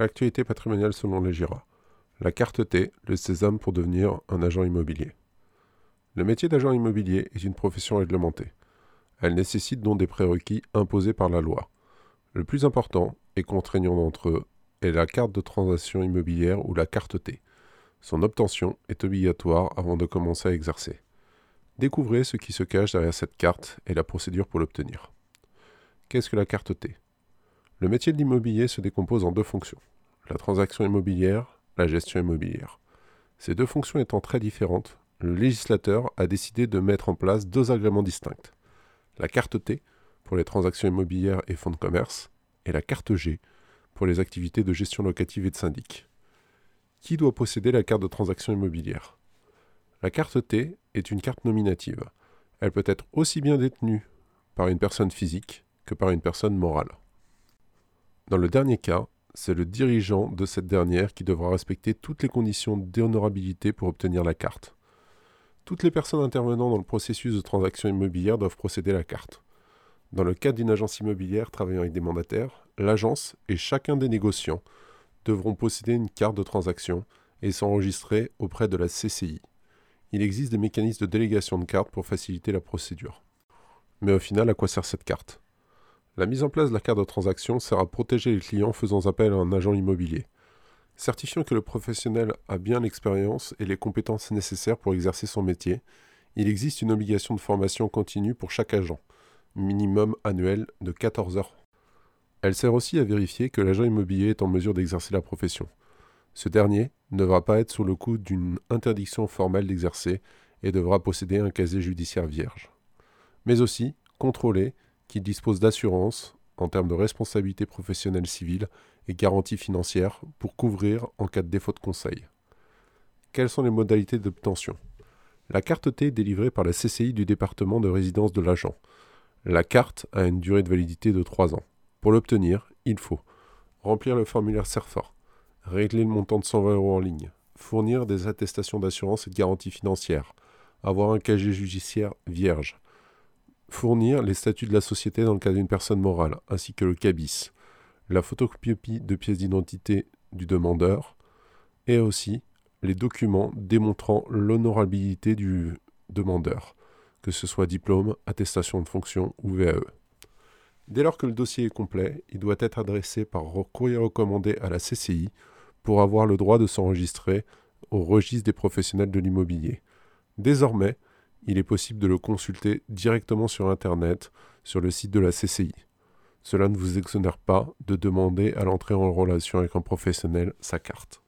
L'actualité patrimoniale selon les GIRA. La carte T, le sésame pour devenir un agent immobilier. Le métier d'agent immobilier est une profession réglementée. Elle nécessite donc des prérequis imposés par la loi. Le plus important et contraignant d'entre eux est la carte de transaction immobilière ou la carte T. Son obtention est obligatoire avant de commencer à exercer. Découvrez ce qui se cache derrière cette carte et la procédure pour l'obtenir. Qu'est-ce que la carte T? Le métier de l'immobilier se décompose en deux fonctions la transaction immobilière, la gestion immobilière. Ces deux fonctions étant très différentes, le législateur a décidé de mettre en place deux agréments distincts. La carte T pour les transactions immobilières et fonds de commerce, et la carte G pour les activités de gestion locative et de syndic. Qui doit posséder la carte de transaction immobilière? La carte T est une carte nominative. Elle peut être aussi bien détenue par une personne physique que par une personne morale. Dans le dernier cas, c'est le dirigeant de cette dernière qui devra respecter toutes les conditions d'honorabilité pour obtenir la carte. Toutes les personnes intervenant dans le processus de transaction immobilière doivent procéder à la carte. Dans le cas d'une agence immobilière travaillant avec des mandataires, l'agence et chacun des négociants devront posséder une carte de transaction et s'enregistrer auprès de la CCI. Il existe des mécanismes de délégation de cartes pour faciliter la procédure. Mais au final, à quoi sert cette carte? La mise en place de la carte de transaction sert à protéger les clients faisant appel à un agent immobilier. Certifiant que le professionnel a bien l'expérience et les compétences nécessaires pour exercer son métier, il existe une obligation de formation continue pour chaque agent, minimum annuel de 14 heures. Elle sert aussi à vérifier que l'agent immobilier est en mesure d'exercer la profession. Ce dernier ne devra pas être sous le coup d'une interdiction formelle d'exercer et devra posséder un casier judiciaire vierge. Mais aussi contrôler qui dispose d'assurance en termes de responsabilité professionnelle civile et garantie financière pour couvrir en cas de défaut de conseil. Quelles sont les modalités d'obtention? La carte T est délivrée par la CCI du département de résidence de l'agent. La carte a une durée de validité de 3 ans. Pour l'obtenir, il faut remplir le formulaire CERFA, régler le montant de 120 euros en ligne, fournir des attestations d'assurance et de garantie financière, avoir un casier judiciaire vierge, Fournir les statuts de la société dans le cas d'une personne morale, ainsi que le CABIS, la photocopie de pièces d'identité du demandeur, et aussi les documents démontrant l'honorabilité du demandeur, que ce soit diplôme, attestation de fonction ou VAE. Dès lors que le dossier est complet, il doit être adressé par courrier recommandé à la CCI pour avoir le droit de s'enregistrer au registre des professionnels de l'immobilier. Désormais, il est possible de le consulter directement sur Internet, sur le site de la CCI. Cela ne vous exonère pas de demander à l'entrée en relation avec un professionnel sa carte.